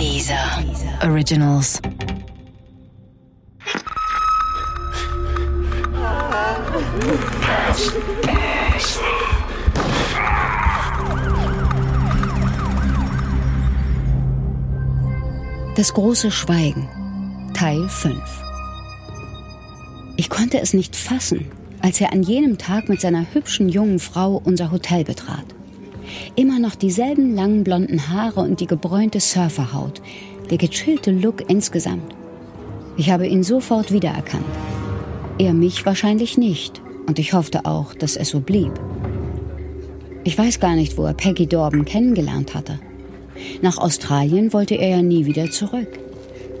Dieser Originals. Das große Schweigen Teil 5 Ich konnte es nicht fassen, als er an jenem Tag mit seiner hübschen jungen Frau unser Hotel betrat. Immer noch dieselben langen blonden Haare und die gebräunte Surferhaut, der gechillte Look insgesamt. Ich habe ihn sofort wiedererkannt. Er mich wahrscheinlich nicht, und ich hoffte auch, dass es so blieb. Ich weiß gar nicht, wo er Peggy Dorben kennengelernt hatte. Nach Australien wollte er ja nie wieder zurück.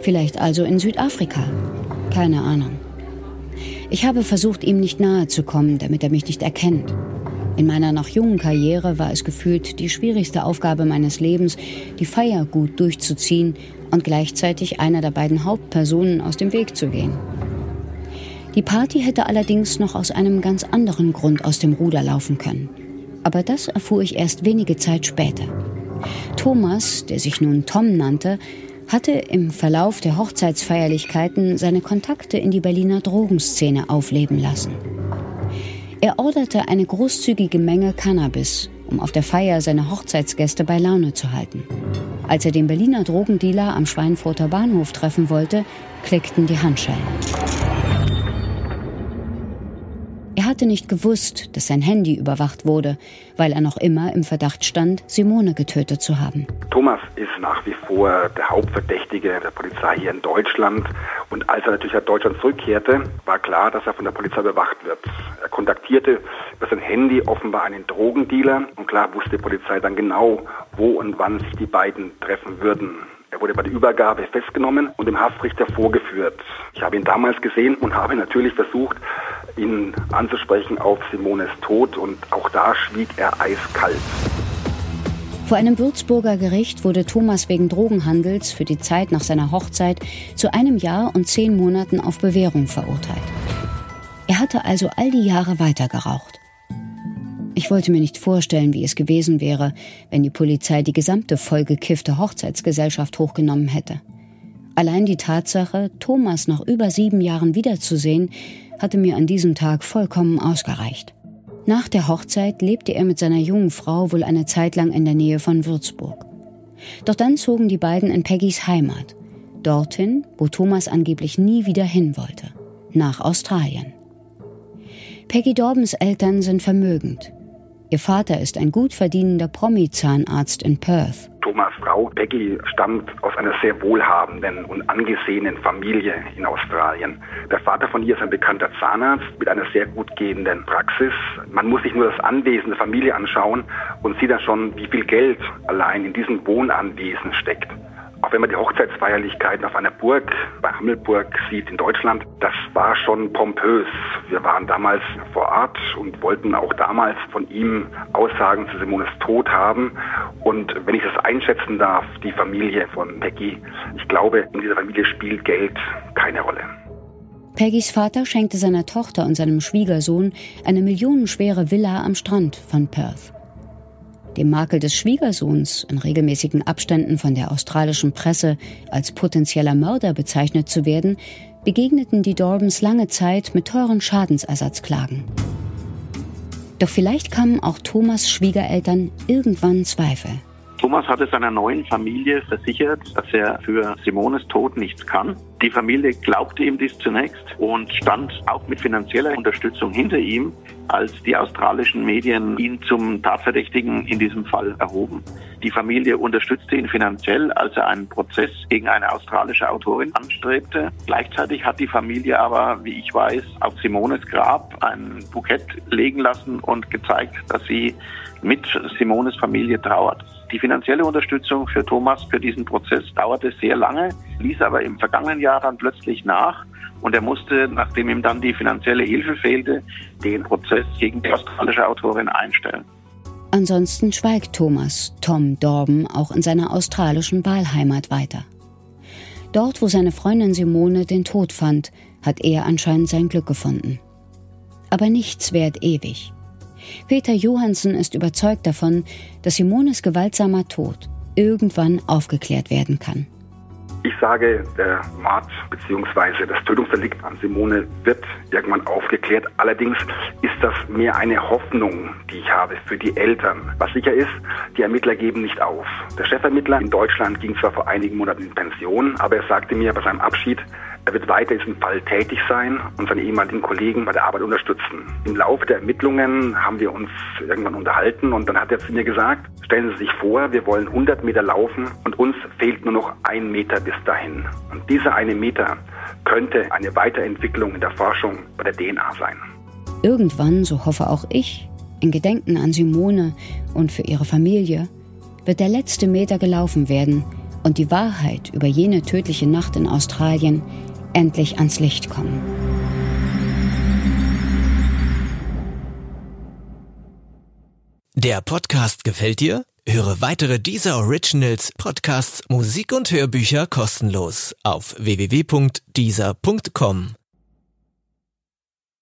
Vielleicht also in Südafrika. Keine Ahnung. Ich habe versucht, ihm nicht nahe zu kommen, damit er mich nicht erkennt. In meiner noch jungen Karriere war es gefühlt die schwierigste Aufgabe meines Lebens, die Feier gut durchzuziehen und gleichzeitig einer der beiden Hauptpersonen aus dem Weg zu gehen. Die Party hätte allerdings noch aus einem ganz anderen Grund aus dem Ruder laufen können. Aber das erfuhr ich erst wenige Zeit später. Thomas, der sich nun Tom nannte, hatte im Verlauf der Hochzeitsfeierlichkeiten seine Kontakte in die Berliner Drogenszene aufleben lassen. Er orderte eine großzügige Menge Cannabis, um auf der Feier seine Hochzeitsgäste bei Laune zu halten. Als er den Berliner Drogendealer am Schweinfurter Bahnhof treffen wollte, klickten die Handschellen. Er hatte nicht gewusst, dass sein Handy überwacht wurde, weil er noch immer im Verdacht stand, Simone getötet zu haben. Thomas ist nach wie vor der Hauptverdächtige der Polizei hier in Deutschland. Und als er natürlich nach Deutschland zurückkehrte, war klar, dass er von der Polizei bewacht wird. Er kontaktierte über sein Handy offenbar einen Drogendealer und klar wusste die Polizei dann genau, wo und wann sich die beiden treffen würden. Er wurde bei der Übergabe festgenommen und dem Haftrichter vorgeführt. Ich habe ihn damals gesehen und habe natürlich versucht, ihn anzusprechen auf Simones Tod und auch da schwieg er eiskalt. Vor einem Würzburger Gericht wurde Thomas wegen Drogenhandels für die Zeit nach seiner Hochzeit zu einem Jahr und zehn Monaten auf Bewährung verurteilt. Er hatte also all die Jahre weitergeraucht. Ich wollte mir nicht vorstellen, wie es gewesen wäre, wenn die Polizei die gesamte vollgekiffte Hochzeitsgesellschaft hochgenommen hätte. Allein die Tatsache, Thomas nach über sieben Jahren wiederzusehen, hatte mir an diesem Tag vollkommen ausgereicht. Nach der Hochzeit lebte er mit seiner jungen Frau wohl eine Zeit lang in der Nähe von Würzburg. Doch dann zogen die beiden in Peggys Heimat, dorthin, wo Thomas angeblich nie wieder hin wollte, nach Australien. Peggy Dorbens Eltern sind vermögend. Ihr Vater ist ein gut verdienender Promi-Zahnarzt in Perth. Thomas Frau Becky stammt aus einer sehr wohlhabenden und angesehenen Familie in Australien. Der Vater von ihr ist ein bekannter Zahnarzt mit einer sehr gut gehenden Praxis. Man muss sich nur das Anwesen der Familie anschauen und sieht dann schon, wie viel Geld allein in diesem Wohnanwesen steckt. Auch wenn man die Hochzeitsfeierlichkeiten auf einer Burg, bei Hammelburg sieht in Deutschland, das war schon pompös. Wir waren damals vor Ort und wollten auch damals von ihm Aussagen zu Simones Tod haben. Und wenn ich das einschätzen darf, die Familie von Peggy, ich glaube, in dieser Familie spielt Geld keine Rolle. Peggys Vater schenkte seiner Tochter und seinem Schwiegersohn eine millionenschwere Villa am Strand von Perth. Dem Makel des Schwiegersohns, in regelmäßigen Abständen von der australischen Presse als potenzieller Mörder bezeichnet zu werden, begegneten die Dorbens lange Zeit mit teuren Schadensersatzklagen. Doch vielleicht kamen auch Thomas Schwiegereltern irgendwann Zweifel. Thomas hatte seiner neuen Familie versichert, dass er für Simones Tod nichts kann. Die Familie glaubte ihm dies zunächst und stand auch mit finanzieller Unterstützung hinter ihm, als die australischen Medien ihn zum Tatverdächtigen in diesem Fall erhoben. Die Familie unterstützte ihn finanziell, als er einen Prozess gegen eine australische Autorin anstrebte. Gleichzeitig hat die Familie aber, wie ich weiß, auf Simones Grab ein Bukett legen lassen und gezeigt, dass sie mit Simones Familie trauert. Die finanzielle Unterstützung für Thomas für diesen Prozess dauerte sehr lange, ließ aber im vergangenen Jahr dann plötzlich nach und er musste, nachdem ihm dann die finanzielle Hilfe fehlte, den Prozess gegen die australische Autorin einstellen. Ansonsten schweigt Thomas, Tom Dorben, auch in seiner australischen Wahlheimat weiter. Dort, wo seine Freundin Simone den Tod fand, hat er anscheinend sein Glück gefunden. Aber nichts währt ewig. Peter Johansen ist überzeugt davon, dass Simones gewaltsamer Tod, irgendwann aufgeklärt werden kann. Ich sage, der Mord bzw. das Tötungsdelikt an Simone wird irgendwann aufgeklärt. Allerdings ist das mehr eine Hoffnung, die ich habe für die Eltern. Was sicher ist, die Ermittler geben nicht auf. Der Chefermittler in Deutschland ging zwar vor einigen Monaten in Pension, aber er sagte mir bei seinem Abschied, er wird weiter in diesem Fall tätig sein und seine ehemaligen Kollegen bei der Arbeit unterstützen. Im Laufe der Ermittlungen haben wir uns irgendwann unterhalten und dann hat er zu mir gesagt, stellen Sie sich vor, wir wollen 100 Meter laufen und uns fehlt nur noch ein Meter bis dahin. Und dieser eine Meter könnte eine Weiterentwicklung in der Forschung bei der DNA sein. Irgendwann, so hoffe auch ich, in Gedenken an Simone und für ihre Familie, wird der letzte Meter gelaufen werden und die Wahrheit über jene tödliche Nacht in Australien endlich ans Licht kommen. Der Podcast gefällt dir? Höre weitere dieser Originals, Podcasts, Musik und Hörbücher kostenlos auf www.dieser.com.